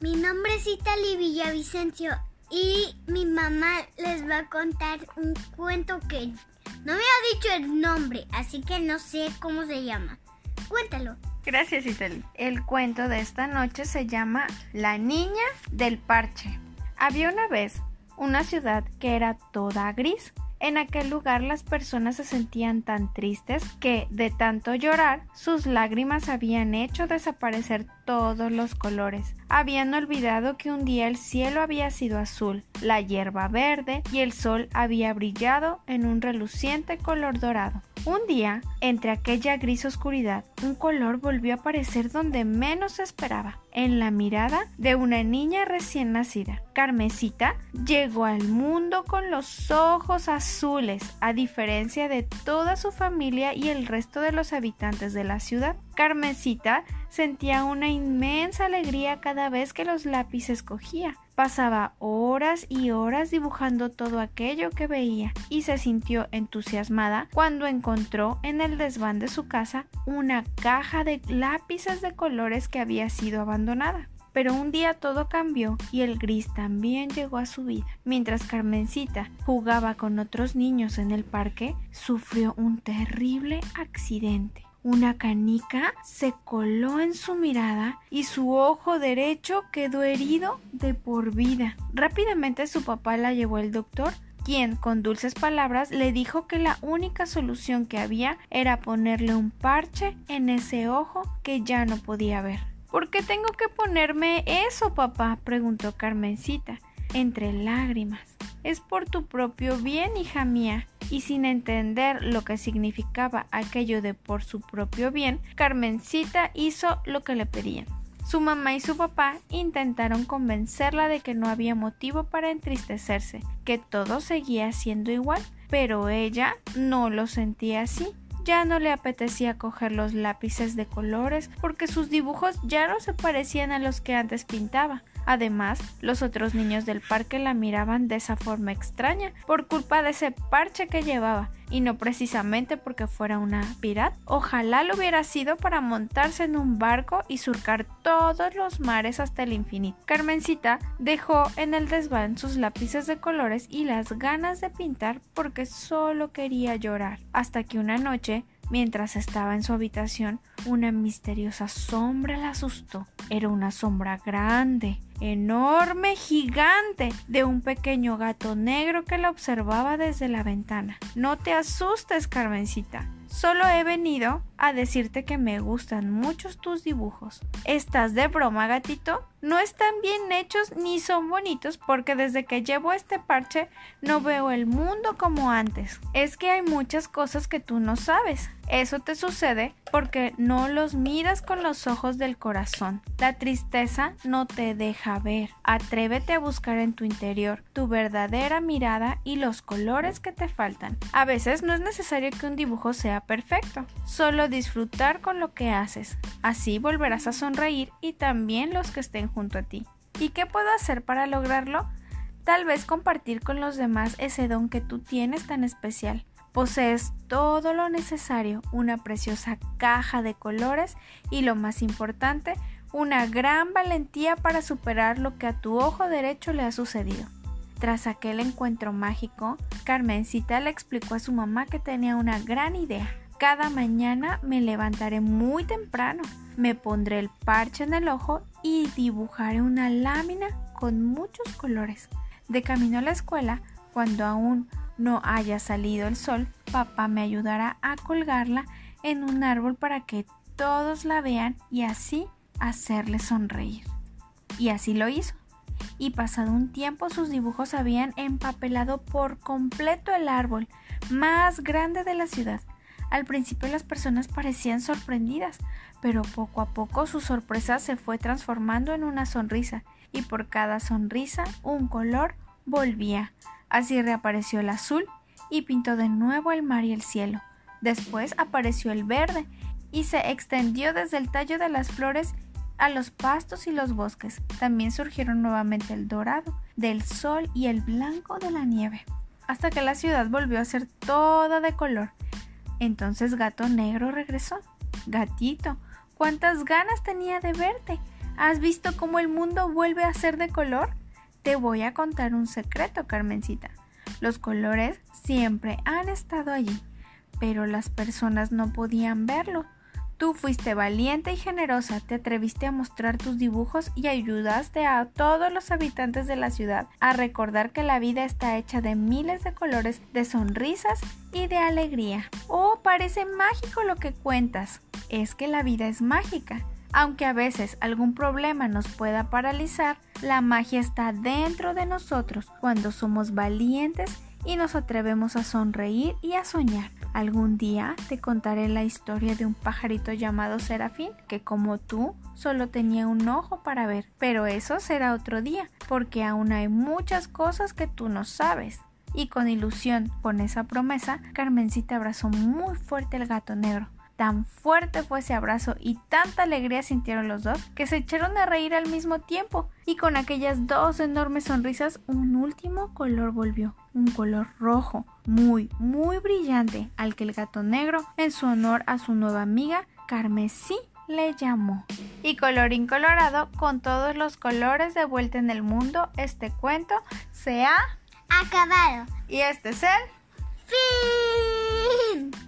Mi nombre es Itali Villavicencio y mi mamá les va a contar un cuento que no me ha dicho el nombre, así que no sé cómo se llama. Cuéntalo. Gracias, Itali. El cuento de esta noche se llama La niña del parche. Había una vez una ciudad que era toda gris. En aquel lugar las personas se sentían tan tristes que, de tanto llorar, sus lágrimas habían hecho desaparecer todos los colores. Habían olvidado que un día el cielo había sido azul, la hierba verde y el sol había brillado en un reluciente color dorado. Un día, entre aquella gris oscuridad, un color volvió a aparecer donde menos se esperaba, en la mirada de una niña recién nacida. Carmesita llegó al mundo con los ojos azules, a diferencia de toda su familia y el resto de los habitantes de la ciudad. Carmesita sentía una inmensa alegría cada vez que los lápices cogía. Pasaba horas y horas dibujando todo aquello que veía y se sintió entusiasmada cuando encontró en el desván de su casa una caja de lápices de colores que había sido abandonada. Pero un día todo cambió y el gris también llegó a su vida. Mientras Carmencita jugaba con otros niños en el parque, sufrió un terrible accidente. Una canica se coló en su mirada y su ojo derecho quedó herido de por vida. Rápidamente su papá la llevó al doctor quien con dulces palabras le dijo que la única solución que había era ponerle un parche en ese ojo que ya no podía ver. ¿Por qué tengo que ponerme eso, papá? preguntó Carmencita, entre lágrimas. Es por tu propio bien, hija mía y sin entender lo que significaba aquello de por su propio bien, Carmencita hizo lo que le pedían. Su mamá y su papá intentaron convencerla de que no había motivo para entristecerse, que todo seguía siendo igual, pero ella no lo sentía así. Ya no le apetecía coger los lápices de colores porque sus dibujos ya no se parecían a los que antes pintaba. Además, los otros niños del parque la miraban de esa forma extraña por culpa de ese parche que llevaba y no precisamente porque fuera una pirata. Ojalá lo hubiera sido para montarse en un barco y surcar todos los mares hasta el infinito. Carmencita dejó en el desván sus lápices de colores y las ganas de pintar porque solo quería llorar, hasta que una noche Mientras estaba en su habitación, una misteriosa sombra la asustó. Era una sombra grande, enorme, gigante, de un pequeño gato negro que la observaba desde la ventana. No te asustes, Carmencita. Solo he venido a decirte que me gustan muchos tus dibujos. ¿Estás de broma, gatito? No están bien hechos ni son bonitos porque desde que llevo este parche no veo el mundo como antes. Es que hay muchas cosas que tú no sabes. Eso te sucede porque no los miras con los ojos del corazón. La tristeza no te deja ver. Atrévete a buscar en tu interior tu verdadera mirada y los colores que te faltan. A veces no es necesario que un dibujo sea perfecto. Solo disfrutar con lo que haces. Así volverás a sonreír y también los que estén junto a ti. ¿Y qué puedo hacer para lograrlo? Tal vez compartir con los demás ese don que tú tienes tan especial. Posees todo lo necesario, una preciosa caja de colores y lo más importante, una gran valentía para superar lo que a tu ojo derecho le ha sucedido. Tras aquel encuentro mágico, Carmencita le explicó a su mamá que tenía una gran idea. Cada mañana me levantaré muy temprano, me pondré el parche en el ojo y dibujaré una lámina con muchos colores. De camino a la escuela, cuando aún no haya salido el sol, papá me ayudará a colgarla en un árbol para que todos la vean y así hacerle sonreír. Y así lo hizo. Y pasado un tiempo sus dibujos habían empapelado por completo el árbol más grande de la ciudad. Al principio las personas parecían sorprendidas, pero poco a poco su sorpresa se fue transformando en una sonrisa, y por cada sonrisa un color volvía. Así reapareció el azul y pintó de nuevo el mar y el cielo. Después apareció el verde y se extendió desde el tallo de las flores a los pastos y los bosques. También surgieron nuevamente el dorado del sol y el blanco de la nieve, hasta que la ciudad volvió a ser toda de color entonces Gato Negro regresó. Gatito, cuántas ganas tenía de verte. ¿Has visto cómo el mundo vuelve a ser de color? Te voy a contar un secreto, Carmencita. Los colores siempre han estado allí, pero las personas no podían verlo. Tú fuiste valiente y generosa, te atreviste a mostrar tus dibujos y ayudaste a todos los habitantes de la ciudad a recordar que la vida está hecha de miles de colores, de sonrisas y de alegría. Oh, parece mágico lo que cuentas. Es que la vida es mágica. Aunque a veces algún problema nos pueda paralizar, la magia está dentro de nosotros cuando somos valientes y nos atrevemos a sonreír y a soñar. Algún día te contaré la historia de un pajarito llamado Serafín que como tú solo tenía un ojo para ver, pero eso será otro día, porque aún hay muchas cosas que tú no sabes. Y con ilusión, con esa promesa, Carmencita abrazó muy fuerte el gato negro. Tan fuerte fue ese abrazo y tanta alegría sintieron los dos que se echaron a reír al mismo tiempo y con aquellas dos enormes sonrisas un último color volvió, un color rojo, muy, muy brillante, al que el gato negro, en su honor a su nueva amiga, Carmesí, le llamó. Y colorín colorado, con todos los colores de vuelta en el mundo, este cuento se ha acabado. Y este es el fin.